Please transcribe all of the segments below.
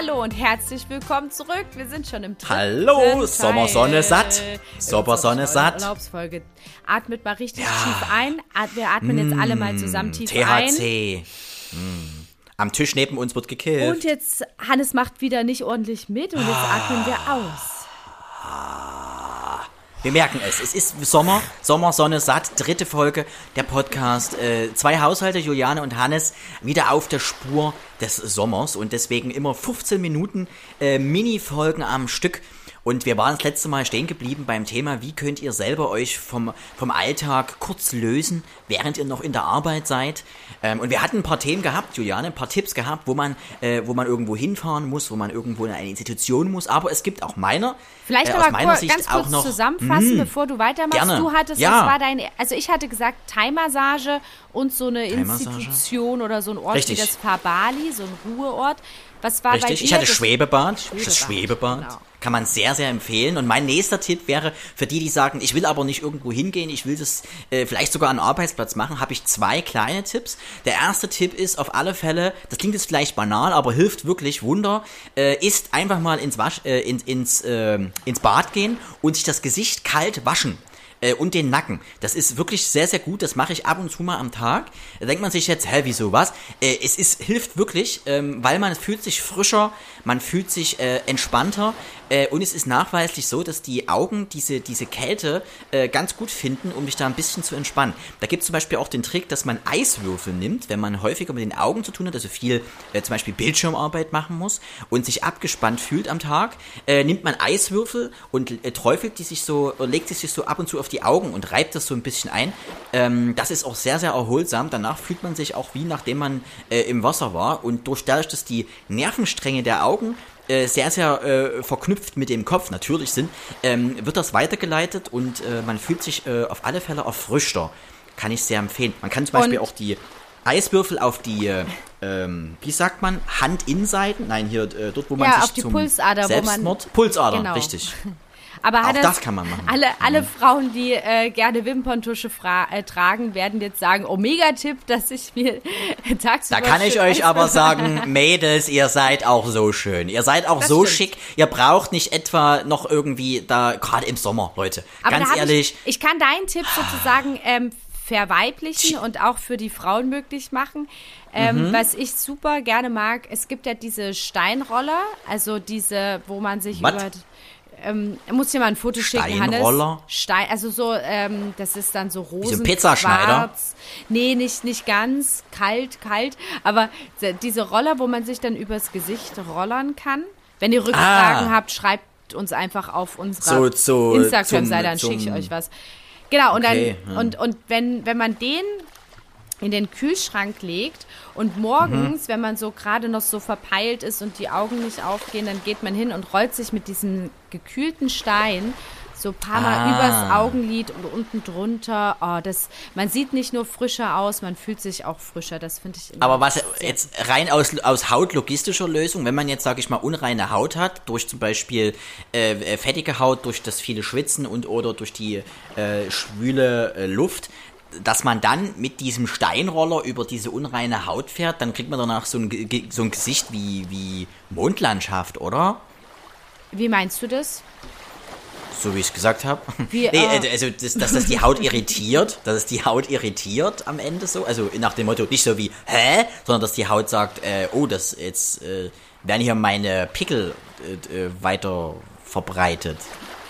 Hallo und herzlich willkommen zurück. Wir sind schon im dritten Hallo, Sommersonne satt. Sommersonne satt. Urlaubsfolge. Atmet mal richtig tief ein. Wir atmen jetzt alle mal zusammen tief ein. THC. Mm. Am Tisch neben uns wird gekillt. Und jetzt, Hannes macht wieder nicht ordentlich mit und jetzt atmen wir aus. Wir merken es. Es ist Sommer, Sommer, Sonne, satt. Dritte Folge der Podcast. Äh, zwei Haushalte, Juliane und Hannes, wieder auf der Spur des Sommers und deswegen immer 15 Minuten äh, Mini-Folgen am Stück. Und wir waren das letzte Mal stehen geblieben beim Thema, wie könnt ihr selber euch vom, vom Alltag kurz lösen, während ihr noch in der Arbeit seid. Ähm, und wir hatten ein paar Themen gehabt, Juliane, ein paar Tipps gehabt, wo man, äh, wo man irgendwo hinfahren muss, wo man irgendwo in eine Institution muss. Aber es gibt auch meiner, Vielleicht äh, aus aber meiner Sicht ganz auch kurz noch, zusammenfassen, Mm. bevor du weitermachst. Gerne. Du hattest, Ja. das war dein, also ich hatte gesagt Thai-Massage und so eine. Institution oder so ein Ort Richtig. wie das Fabali, so ein Ruheort. Was war bei Richtig, dir? ich hatte Schwebebad. Schwebebad, Das Schwebebad. genau. Kann man sehr, sehr empfehlen. Und mein nächster Tipp wäre, für die, die sagen, ich will aber nicht irgendwo hingehen, ich will das äh, vielleicht sogar an Arbeitsplatz machen, habe ich zwei kleine Tipps. Der erste Tipp ist auf alle Fälle, das klingt jetzt vielleicht banal, aber hilft wirklich Wunder, äh, ist einfach mal ins, Wasch, äh, ins, ins, äh, ins Bad gehen und sich das Gesicht kalt waschen äh, und den Nacken. Das ist wirklich sehr, sehr gut. Das mache ich ab und zu mal am Tag. Da denkt man sich jetzt, hä, wieso was? Äh, es ist, hilft wirklich, ähm, weil man fühlt sich frischer, man fühlt sich äh, entspannter äh, und es ist nachweislich so, dass die Augen diese, diese Kälte äh, ganz gut finden, um dich da ein bisschen zu entspannen. Da gibt es zum Beispiel auch den Trick, dass man Eiswürfel nimmt, wenn man häufiger mit den Augen zu tun hat, also viel äh, zum Beispiel Bildschirmarbeit machen muss und sich abgespannt fühlt am Tag, äh, nimmt man Eiswürfel und äh, träufelt die sich so, äh, legt sie sich so ab und zu auf die Augen und reibt das so ein bisschen ein. Ähm, das ist auch sehr, sehr erholsam. Danach fühlt man sich auch wie nachdem man im Wasser war und durch dadurch, dass die Nervenstränge der Augen äh, sehr, sehr äh, verknüpft mit dem Kopf natürlich sind, ähm, wird das weitergeleitet und äh, man fühlt sich äh, auf alle Fälle erfrischter. Kann ich sehr empfehlen. Man kann zum Beispiel Und- auch die Eiswürfel auf die, äh, ähm, wie sagt man, Handinnenseiten, nein, hier äh, dort, wo man Ja, sich auf die zum Pulsader, wo man- Selbstmord, Pulsader, Genau. richtig. Aber Auch Hannes, das kann man machen. Alle, alle Frauen, die äh, gerne Wimperntusche äh, tragen, werden jetzt sagen, oh, Mega-Tipp, dass ich mir tagsüber Da kann ich euch aber sagen, Mädels, ihr seid auch so schön. Ihr seid auch Das so stimmt. schick. Ihr braucht nicht etwa noch irgendwie da, gerade im Sommer, Leute. Aber Ganz ehrlich, Ich, ich kann deinen Tipp sozusagen ähm, verweiblichen und auch für die Frauen möglich machen. Ähm, Mhm. Was ich super gerne mag, es gibt ja diese Steinroller, also diese, wo man sich Was? über... Ähm, muss dir mal ein Foto schicken, Hannes. Stein, also so, ähm, das ist dann so rosen, ein Pizzaschneider? Nee, nicht, nicht ganz. Kalt, kalt. Aber se- diese Roller, wo man sich dann übers Gesicht rollern kann. Wenn ihr Rückfragen Ah. habt, schreibt uns einfach auf unserer So, so, Instagram-Seite, dann schicke ich euch was. Genau, und Okay, dann, ja. und, und wenn, wenn man den in den Kühlschrank legt und Mhm. morgens, wenn man so gerade noch so verpeilt ist und die Augen nicht aufgehen, dann geht man hin und rollt sich mit diesem gekühlten Stein so ein paar Mal Ah. übers Augenlid und unten drunter. Oh, das, man sieht nicht nur frischer aus, man fühlt sich auch frischer. Das finde ich immer Aber was jetzt rein aus, aus hautlogistischer Lösung, wenn man jetzt, sage ich mal, unreine Haut hat, durch zum Beispiel äh, äh, fettige Haut, durch das viele Schwitzen und oder durch die äh, schwüle äh, Luft, dass man dann mit diesem Steinroller über diese unreine Haut fährt, dann kriegt man danach so ein, so ein Gesicht wie, wie Mondlandschaft, oder? Wie meinst du das? So wie ich es gesagt habe. Nee, äh, äh, also das, dass das die Haut irritiert, dass es die Haut irritiert am Ende so. Also nach dem Motto, nicht so wie, hä? Sondern dass die Haut sagt, äh, oh, das jetzt äh, werden hier meine Pickel äh, äh, weiter verbreitet.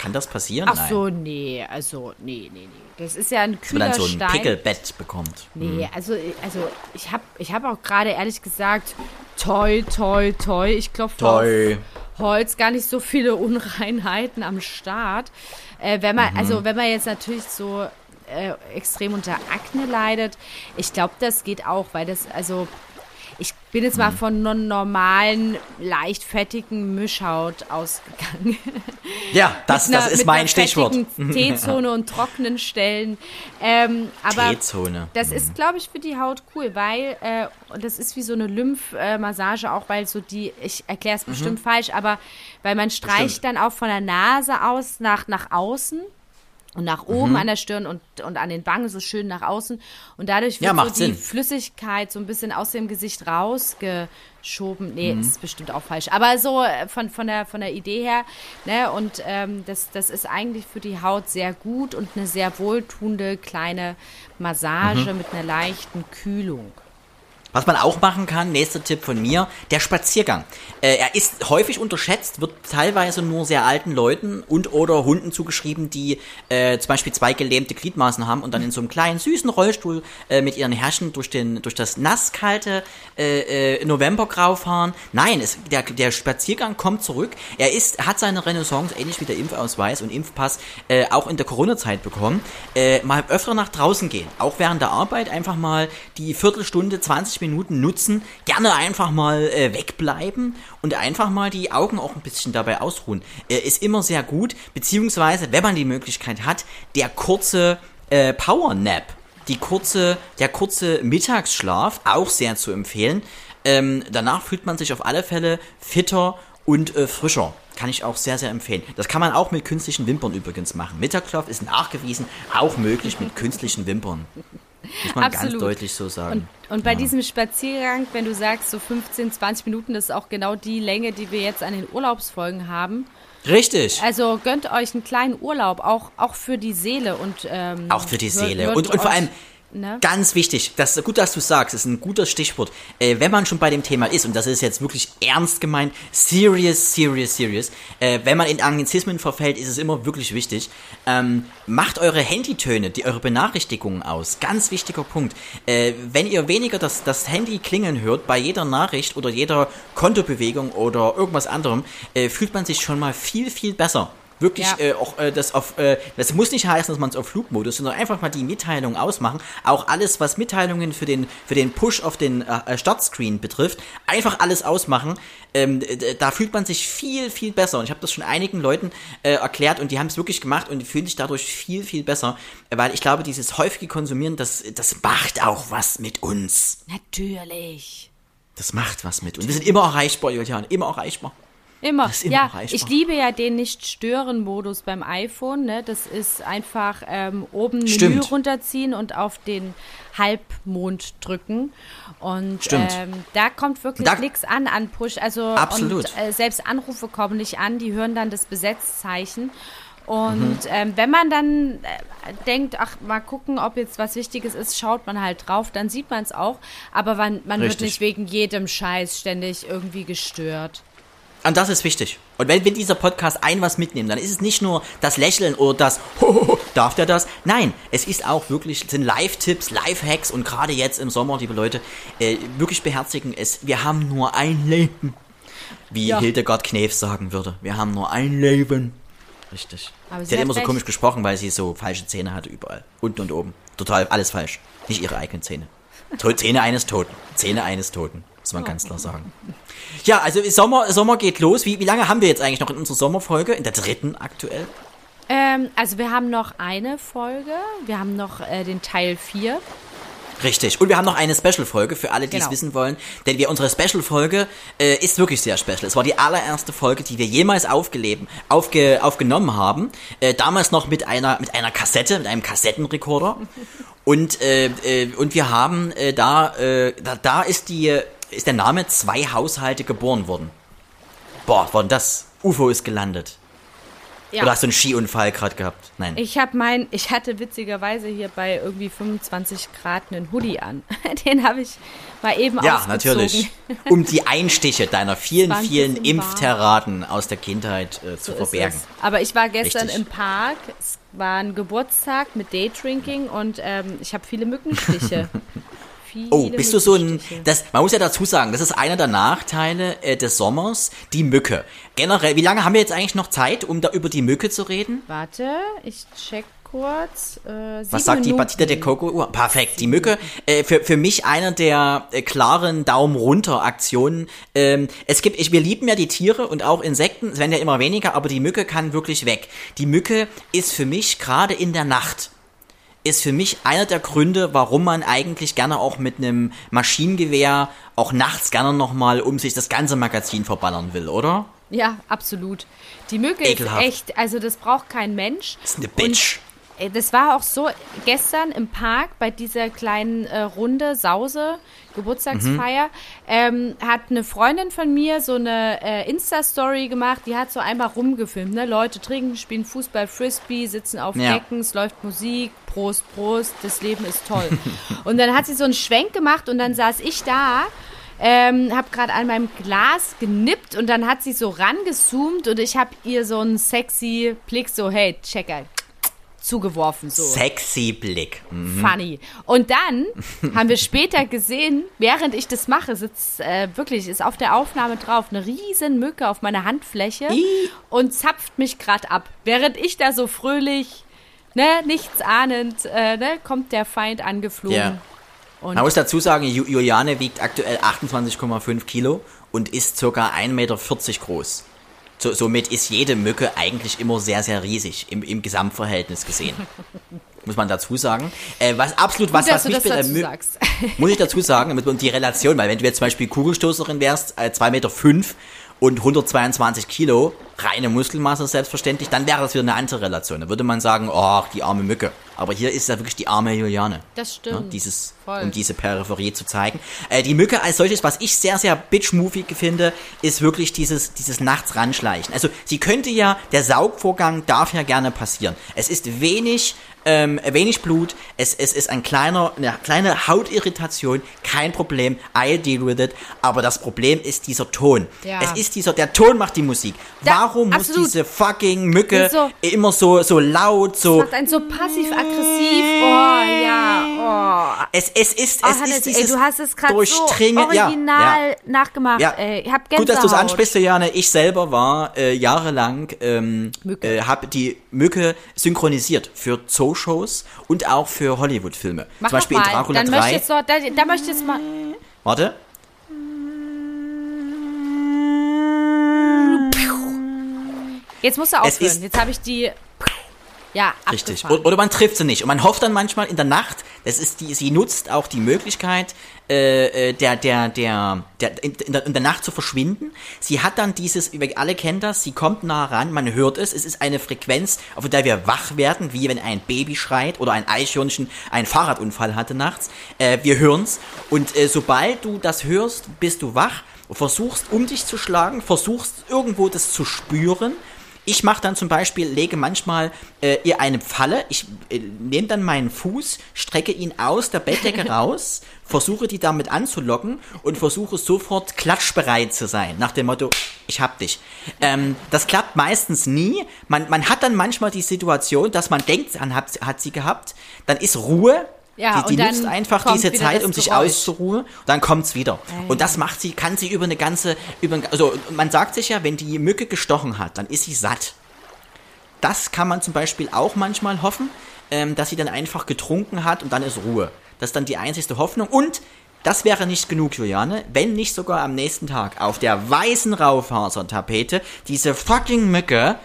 Kann das passieren? Ach Nein. so, nee, also, nee, nee, nee. Das ist ja ein Dass man dann kühler so ein. Pickelbett bekommt. Nee, also, also ich habe ich hab auch gerade ehrlich gesagt, toi, toi, toi, ich klopfe Toi. auf Holz, gar nicht so viele Unreinheiten am Start. Äh, wenn man, Mhm. also wenn man jetzt natürlich so äh, extrem unter Akne leidet, ich glaube, das geht auch, weil das, also ich bin jetzt mal von einer normalen, leicht fettigen Mischhaut ausgegangen. Ja, das, Mit das einer- ist mein einer Stichwort. T-Zone und trockenen Stellen. Ähm, aber T-Zone. das ist, glaube ich, für die Haut cool, weil, äh, das ist wie so eine Lymphmassage auch, weil so die, ich erkläre es bestimmt falsch, aber weil man streicht Mhm. Bestimmt. dann auch von der Nase aus nach, nach außen und nach Mhm. oben an der Stirn und, und an den Wangen so schön nach außen. Und dadurch Ja, wird so macht die Sinn. Flüssigkeit so ein bisschen aus dem Gesicht rausgeschoben. Mhm. Nee, ist bestimmt auch falsch. Aber so äh, von, von, der, von der Idee her, ne, und ähm, das, das ist eigentlich für die Haut sehr gut und eine sehr wohltuende kleine Massage Mhm. mit einer leichten Kühlung. Was man auch machen kann, nächster Tipp von mir, der Spaziergang. Äh, er ist häufig unterschätzt, wird teilweise nur sehr alten Leuten und oder Hunden zugeschrieben, die äh, zum Beispiel zwei gelähmte Gliedmaßen haben und dann in so einem kleinen süßen Rollstuhl äh, mit ihren Herrchen durch den durch das nasskalte äh, äh, Novembergrau fahren. Nein, es, der, der Spaziergang kommt zurück. Er ist hat seine Renaissance ähnlich wie der Impfausweis und Impfpass äh, auch in der Corona-Zeit bekommen. Äh, mal öfter nach draußen gehen, auch während der Arbeit einfach mal die Viertelstunde, 20 Minuten nutzen, gerne einfach mal äh, wegbleiben und einfach mal die Augen auch ein bisschen dabei ausruhen. Äh, ist immer sehr gut, beziehungsweise, wenn man die Möglichkeit hat, der kurze äh, Power Nap, kurze, der kurze Mittagsschlaf, auch sehr zu empfehlen. Ähm, danach fühlt man sich auf alle Fälle fitter und äh, frischer. Kann ich auch sehr, sehr empfehlen. Das kann man auch mit künstlichen Wimpern übrigens machen. Mittagsschlaf ist nachgewiesen auch möglich mit künstlichen Wimpern. Muss man ganz Absolut. deutlich so sagen. Und, und bei diesem Spaziergang, wenn du sagst, so 15, 20 Minuten, das ist auch genau die Länge, die wir jetzt an den Urlaubsfolgen haben. Richtig. Also gönnt euch einen kleinen Urlaub, auch, auch für die Seele und ähm, Auch für die Seele. und, und vor allem, ne? ganz wichtig, das, gut, dass du sagst, ist ein guter Stichwort. Äh, wenn man schon bei dem Thema ist, und das ist jetzt wirklich ernst gemeint, serious, serious, serious, äh, wenn man in Anglizismen verfällt, ist es immer wirklich wichtig. Ähm, macht eure Handytöne, die, eure Benachrichtigungen aus. Ganz wichtiger Punkt. Äh, wenn ihr weniger das, das Handy klingeln hört bei jeder Nachricht oder jeder Kontobewegung oder irgendwas anderem, äh, fühlt man sich schon mal viel, viel besser. Wirklich Ja. äh, auch äh, das auf äh, das muss nicht heißen, dass man es auf Flugmodus, sondern einfach mal die Mitteilung ausmachen. Auch alles, was Mitteilungen für den für den Push auf den äh, Startscreen betrifft, einfach alles ausmachen. Ähm, da fühlt man sich viel viel besser. Und ich habe das schon einigen Leuten äh, erklärt und die haben es wirklich gemacht und die fühlen sich dadurch viel viel besser, weil ich glaube, dieses häufige Konsumieren, das das macht auch was mit uns. Natürlich. Das macht was mit uns. Wir sind immer erreichbar, Julian, immer erreichbar. Immer. Das ist immer ja, erreichbar. ich liebe ja den Nicht-Stören-Modus beim iPhone. Ne? Das ist einfach ähm, oben Menü Stimmt. runterziehen und auf den Halbmond drücken. Und ähm, da kommt wirklich Da- nichts an an Push. Also Absolut. Und, äh, selbst Anrufe kommen nicht an, die hören dann das Besetzzeichen. Und Mhm. ähm, wenn man dann äh, denkt, ach, mal gucken, ob jetzt was Wichtiges ist, schaut man halt drauf, dann sieht man es auch. Aber man, man wird nicht wegen jedem Scheiß ständig irgendwie gestört. Und das ist wichtig. Und wenn wir dieser Podcast ein was mitnehmen, dann ist es nicht nur das Lächeln oder das, Hohoho, darf der das? Nein, es ist auch wirklich, sind Live-Tipps, Live-Hacks und gerade jetzt im Sommer, liebe Leute, äh, wirklich beherzigen es. Wir haben nur ein Leben. Wie Ja. Hildegard Knef sagen würde. Wir haben nur ein Leben. Richtig. Aber sie sie hat hat immer so recht. komisch gesprochen, weil sie so falsche Zähne hatte überall. Unten und oben. Total alles falsch. Nicht ihre eigenen Zähne. Zähne eines Toten. Zähne eines Toten. Muss man ganz klar sagen. Ja, also Sommer, Sommer geht los. Wie, wie lange haben wir jetzt eigentlich noch in unserer Sommerfolge? In der dritten aktuell? Ähm, also wir haben noch eine Folge, wir haben noch äh, den Teil 4. Richtig. Und wir haben noch eine Special-Folge für alle, die es Genau. wissen wollen. Denn wir, unsere Special-Folge äh, ist wirklich sehr special. Es war die allererste Folge, die wir jemals aufgeleben, aufge, aufgenommen haben. Äh, damals noch mit einer, mit einer Kassette, mit einem Kassettenrekorder. Und, äh, äh, und wir haben äh, da, äh, da, da ist die, ist der Name zwei Haushalte geboren worden. Boah, war denn das? UFO ist gelandet. Ja. Oder hast du einen Skiunfall gerade gehabt? Nein. Ich habe mein, ich hatte witzigerweise hier bei irgendwie 25 Grad einen Hoodie an. Den habe ich mal eben Ja, ausgezogen. natürlich. Um die Einstiche deiner vielen, vielen. Impfterraten aus der Kindheit äh, zu So verbergen. Aber ich war gestern Richtig. im Park. Es war ein Geburtstag mit Daydrinking und ähm, ich habe viele Mückenstiche. viele Oh, bist du so ein, das, man muss ja dazu sagen, das ist einer der Nachteile äh, des Sommers, die Mücke. Generell, wie lange haben wir jetzt eigentlich noch Zeit, um da über die Mücke zu reden? Warte, ich check kurz. Äh, Was sagt die Batida de Coco Uhr? Perfekt. Die Mücke, äh, für, für mich einer der äh, klaren Daumen runter Aktionen. Ähm, es gibt, ich, wir lieben ja die Tiere und auch Insekten, es werden ja immer weniger, aber die Mücke kann wirklich weg. Die Mücke ist für mich gerade in der Nacht ist für mich einer der Gründe, warum man eigentlich gerne auch mit einem Maschinengewehr auch nachts gerne nochmal um sich das ganze Magazin verballern will, oder? Ja, absolut. Die Mücke Ekelhaft. ist echt, also das braucht kein Mensch. Das ist eine Bitch. Und, äh, das war auch so gestern im Park bei dieser kleinen äh, Runde Sause Geburtstagsfeier ähm, hat eine Freundin von mir so eine äh, Insta-Story gemacht, die hat so einmal rumgefilmt, ne? Leute trinken, spielen Fußball, Frisbee, sitzen auf Ja. Decken, es läuft Musik, Prost, Prost, das Leben ist toll. und dann hat sie so einen Schwenk gemacht und dann saß ich da ähm, habe gerade an meinem Glas genippt und dann hat sie so rangezoomt und ich habe ihr so einen sexy Blick so, hey, Checker, zugeworfen so. Sexy Blick. Mhm. Funny. Und dann haben wir später gesehen, während ich das mache, sitzt äh, wirklich, ist auf der Aufnahme drauf, eine riesen Mücke auf meiner Handfläche und zapft mich gerade ab. Während ich da so fröhlich, ne, nichts ahnend, äh, ne, kommt der Feind angeflogen. Ja. Und Man muss dazu sagen, Ju- Juliane wiegt aktuell 28,5 Kilo und ist circa 1,40 Meter groß. So, somit ist jede Mücke eigentlich immer sehr, sehr riesig im, im Gesamtverhältnis gesehen. muss man dazu sagen. Äh, was absolut was, Gut, was mich Mü- sagst. muss ich dazu sagen, mit, und die Relation, weil wenn du jetzt zum Beispiel Kugelstoßerin wärst, äh, 2,5 Meter fünf und 122 Kilo, reine Muskelmasse selbstverständlich, dann wäre das wieder eine andere Relation. Da würde man sagen, oh, die arme Mücke. Aber hier ist ja wirklich die arme Juliane. Das Ne, stimmt. dieses, Voll. um diese Peripherie zu zeigen. Äh, die Mücke als solches, was ich sehr, sehr bitch-movie finde, ist wirklich dieses, dieses nachts ranschleichen. Also sie könnte ja, der Saugvorgang darf ja gerne passieren. Es ist wenig, ähm, wenig Blut, es, es ist ein kleiner, eine kleine Hautirritation, kein Problem, I'll deal with it. Aber das Problem ist dieser Ton. Ja. Es ist dieser, der Ton macht die Musik. Da- Warum muss absolut. diese fucking Mücke So. immer so, so laut, so, macht einen so passiv-aggressiv. Oh, ja. Oh. es, es ist, Oh, es Hannes, ist dieses ey, du hast es gerade so Durchdringen- ja, original ja. nachgemacht. Ja. Ey, ich hab Gut, dass du es ansprichst, Juliane. Ich selber war äh, jahrelang, ähm, äh, habe die Mücke synchronisiert für Zooshows und auch für Hollywood-Filme. Zum Beispiel noch in mal. Dracula Dann möchte 3. ich jetzt so, da, da möchte ich jetzt mal. Warte. Jetzt musst du aufhören. Jetzt habe ich die. Ja, Richtig. abgefahren. O- Oder man trifft sie nicht. Und man hofft dann manchmal in der Nacht, das ist die, sie nutzt auch die Möglichkeit, äh, äh, der, der, der, der, in, in, der, in der Nacht zu verschwinden. Sie hat dann dieses, wir alle kennen das, sie kommt nah ran, man hört es, es ist eine Frequenz, auf der wir wach werden, wie wenn ein Baby schreit oder ein Eichhörnchen einen Fahrradunfall hatte nachts. Äh, wir hören's. Und äh, sobald du das hörst, bist du wach, versuchst um dich zu schlagen, versuchst irgendwo das zu spüren. Ich mache dann zum Beispiel, lege manchmal äh, ihr eine Pfalle, ich äh, nehme dann meinen Fuß, strecke ihn aus der Bettdecke raus, versuche die damit anzulocken und versuche sofort klatschbereit zu sein, nach dem Motto, ich hab dich. Ähm, das klappt meistens nie. Man, man hat dann manchmal die Situation, dass man denkt, man hat, hat sie gehabt, dann ist Ruhe. Ja, die die nutzt einfach diese Zeit, um sich Geräusch. auszuruhen, dann kommt's wieder. Und das macht sie, kann sie über eine ganze, über, also man sagt sich ja, wenn die Mücke gestochen hat, dann ist sie satt. Das kann man zum Beispiel auch manchmal hoffen, ähm, dass sie dann einfach getrunken hat und dann ist Ruhe. Das ist dann die einzigste Hoffnung. Und das wäre nicht genug, Juliane, wenn nicht sogar am nächsten Tag auf der weißen Raufasertapete diese fucking Mücke,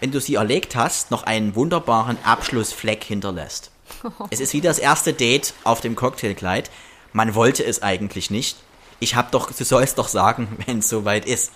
wenn du sie erlegt hast, noch einen wunderbaren Abschlussfleck hinterlässt. Es ist wie das erste Date auf dem Cocktailkleid. Man wollte es eigentlich nicht. Ich hab doch, du sollst doch sagen, wenn es soweit ist.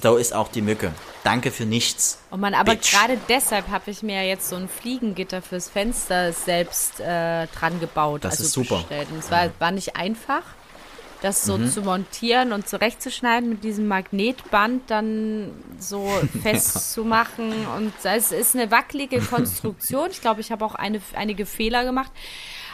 So ist auch die Mücke. Danke für nichts. Oh Mann, aber Bitch. gerade deshalb habe ich mir jetzt so ein Fliegengitter fürs Fenster selbst äh, dran gebaut. Das also ist super. Bestellt. Und es war, war nicht einfach, das so Mhm. zu montieren und zurechtzuschneiden, mit diesem Magnetband dann so festzumachen. Und es ist eine wackelige Konstruktion. Ich glaube, ich habe auch eine, einige Fehler gemacht.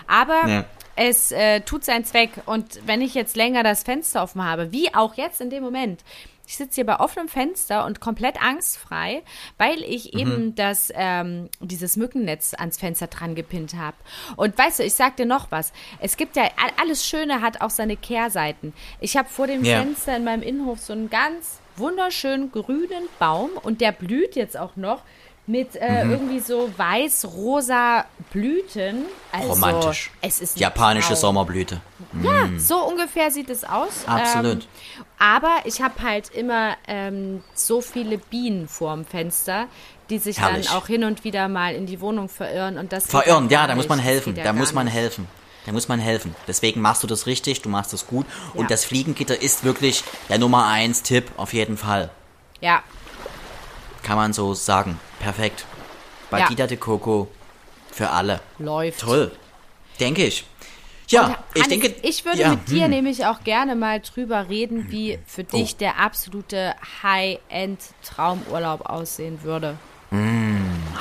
Aber Ja. es äh, tut seinen Zweck. Und wenn ich jetzt länger das Fenster offen habe, wie auch jetzt in dem Moment, ich sitze hier bei offenem Fenster und komplett angstfrei, weil ich eben das, ähm, dieses Mückennetz ans Fenster dran gepinnt habe. Und weißt du, ich sag dir noch was. Es gibt ja, alles Schöne hat auch seine Kehrseiten. Ich habe vor dem Ja. Fenster in meinem Innenhof so einen ganz wunderschönen grünen Baum und der blüht jetzt auch noch mit äh, irgendwie so weiß-rosa Blüten. Also, Romantisch. Es ist Japanische Traum. Sommerblüte. Ja, so ungefähr sieht es aus. Absolut. Ähm, aber ich habe halt immer ähm, so viele Bienen vorm Fenster, die sich Herrlich. dann auch hin und wieder mal in die Wohnung verirren und das Verirren, ja da muss man helfen. Da muss man nicht. helfen. Da muss man helfen. Deswegen machst du das richtig, du machst das gut. Und Ja. das Fliegengitter ist wirklich der Nummer eins Tipp, auf jeden Fall. Ja, Kann man so sagen. Perfekt. Batida de Coco für alle. läuft. Toll. Denke ich. Ja, Und ich Hannes, denke. ich würde ja, mit dir hm. nämlich auch gerne mal drüber reden, wie für dich Oh. der absolute High-End-Traumurlaub aussehen würde.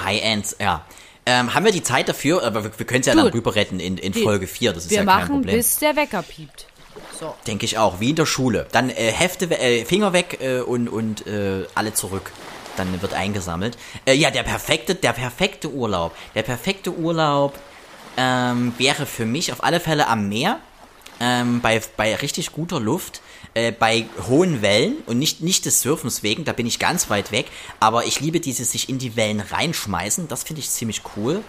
High-End, ja. Ähm, haben wir die Zeit dafür? Aber wir, wir können es ja dann Du, rüber retten in, in wir- Folge 4. Das ist Wir ja kein machen, Problem. bis der Wecker piept. So. Denke ich auch, wie in der Schule. Dann äh, Hefte, äh, Finger weg äh, und, und äh, alle zurück. Dann wird eingesammelt. Äh, ja, der perfekte, der perfekte Urlaub. Der perfekte Urlaub ähm, wäre für mich auf alle Fälle am Meer. Ähm, bei, bei richtig guter Luft, äh, bei hohen Wellen und nicht, nicht des Surfens wegen, da bin ich ganz weit weg, aber ich liebe dieses sich in die Wellen reinschmeißen, das finde ich ziemlich cool.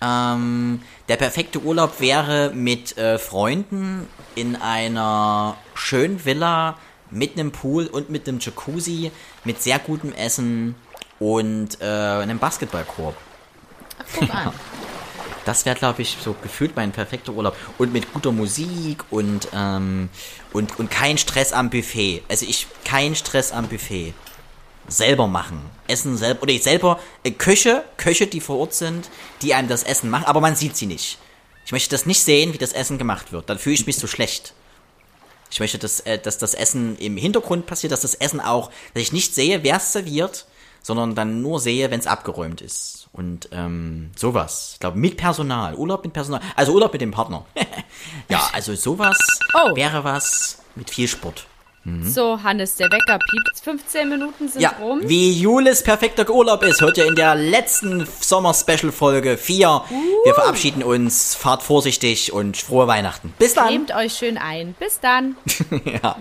Ähm, der perfekte Urlaub wäre mit äh, Freunden in einer schönen Villa mit einem Pool und mit einem Jacuzzi, mit sehr gutem Essen und äh, einem Basketballkorb. Ach, guck an. Das wäre, glaube ich, so gefühlt mein perfekter Urlaub. Und mit guter Musik und, ähm, und, und kein Stress am Buffet. Also ich, kein Stress am Buffet. Selber machen. Essen selber, oder ich selber, äh, Köche, Köche, die vor Ort sind, die einem das Essen machen, aber man sieht sie nicht. Ich möchte das nicht sehen, wie das Essen gemacht wird. Dann fühle ich mich so schlecht. Ich möchte, dass, äh, dass das Essen im Hintergrund passiert, dass das Essen auch, dass ich nicht sehe, wer es serviert, sondern dann nur sehe, wenn es abgeräumt ist. Und ähm, sowas. Ich glaube, mit Personal. Urlaub mit Personal. Also Urlaub mit dem Partner. ja, also sowas Oh. wäre was mit viel Sport. So, Hannes, der Wecker piept. 15 Minuten sind Ja, rum. wie Julis perfekter Urlaub ist, hört ihr in der letzten Sommer-Special-Folge 4. Wir verabschieden uns, fahrt vorsichtig und frohe Weihnachten. Bis dann. Nehmt euch schön ein. Bis dann. ja.